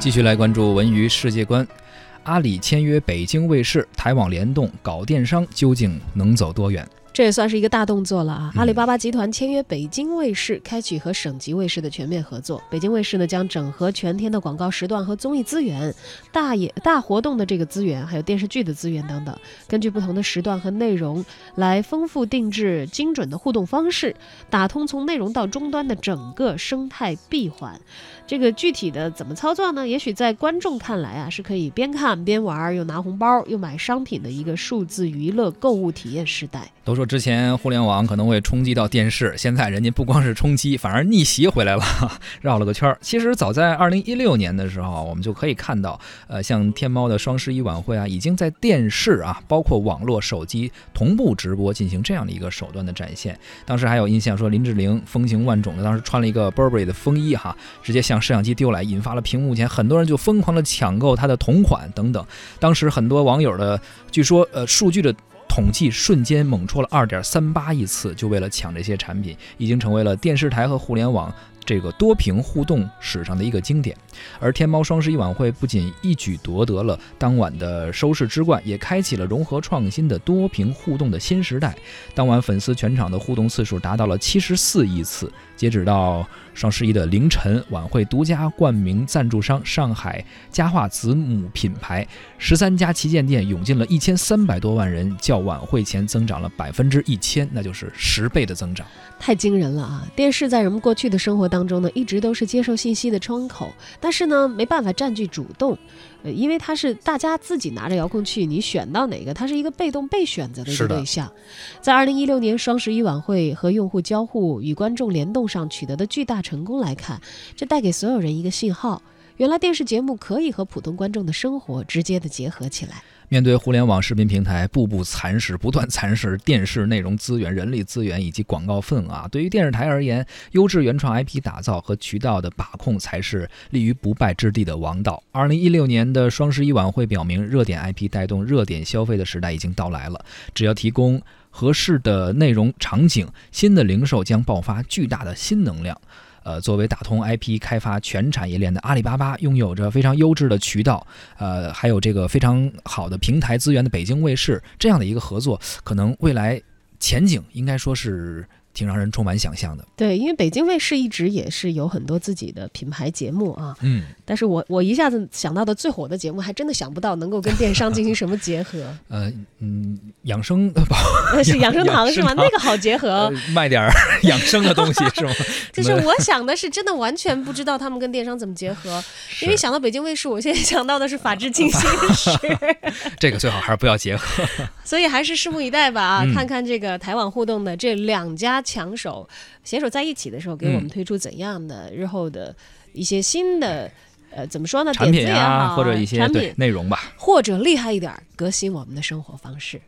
继续来关注文娱世界观。阿里签约北京卫视，台网联动搞电商，究竟能走多远？这也算是一个大动作了啊！嗯阿里巴巴集团签约北京卫视，开启和省级卫视的全面合作。北京卫视呢将整合全天的广告时段和综艺资源、大演大活动的这个资源，还有电视剧的资源等等，根据不同的时段和内容来丰富定制精准的互动方式，打通从内容到终端的整个生态闭环。这个具体的怎么操作呢？也许在观众看来啊，是可以边看边玩，又拿红包又买商品的一个数字娱乐购物体验时代。都说之前互联网可能会冲击到电视，现在人家不光是冲击，反而逆袭回来了，绕了个圈儿。其实早在二零一六年的时候，我们就可以看到，呃，像天猫的双十一晚会啊，已经在电视啊，包括网络、手机同步直播进行这样的一个手段的展现。当时还有印象说林志玲风情万种的，当时穿了一个 Burberry 的风衣哈，直接向摄像机丢来，引发了屏幕前很多人就疯狂的抢购她的同款等等。当时很多网友的，据说呃数据的。统计瞬间猛戳了二点三八亿次，就为了抢这些产品，已经成为了电视台和互联网这个多屏互动史上的一个经典。而天猫双十一晚会不仅一举夺得了当晚的收视之冠，也开启了融合创新的多屏互动的新时代。当晚粉丝全场的互动次数达到了七十四亿次。截止到双十一的凌晨，晚会独家冠名赞助商上海家化子母品牌十三家旗舰店涌进了一千三百多万人，较晚会前增长了百分之一千，那就是十倍的增长。太惊人了啊！电视在人们过去的生活当中呢，一直都是接受信息的窗口，但是呢，没办法占据主动，呃，因为它是大家自己拿着遥控器，你选到哪个，它是一个被动被选择的一个对象。在二零一六年双十一晚会和用户交互与观众联动上取得的巨大成功来看，这带给所有人一个信号：原来电视节目可以和普通观众的生活直接的结合起来。面对互联网视频平台步步蚕食、不断蚕食电视内容资源、人力资源以及广告份额，对于电视台而言，优质原创 IP 打造和渠道的把控才是立于不败之地的王道。二零一六年的双十一晚会表明，热点 IP 带动热点消费的时代已经到来了。只要提供合适的内容场景，新的零售将爆发巨大的新能量。呃，作为打通 IP 开发全产业链的阿里巴巴，拥有着非常优质的渠道，呃，还有这个非常好的平台资源的北京卫视，这样的一个合作，可能未来前景应该说是挺让人充满想象的。对，因为北京卫视一直也是有很多自己的品牌节目啊，嗯，但是我我一下子想到的最火的节目，还真的想不到能够跟电商进行什么结合。呃，嗯，养生宝呃 是养生堂是吗？那个好结合呃。卖点儿养生的东西是吗？就是我想的是真的完全不知道他们跟电商怎么结合，因为想到北京卫视，我现在想到的是《法制进行时》，这个最好还是不要结合。所以还是拭目以待吧啊！嗯看看这个台网互动的这两家强手携手在一起的时候，给我们嗯推出怎样的日后的一些新的呃怎么说呢？产品点子啊，或者一些对内容吧。或者厉害一点，革新我们的生活方式。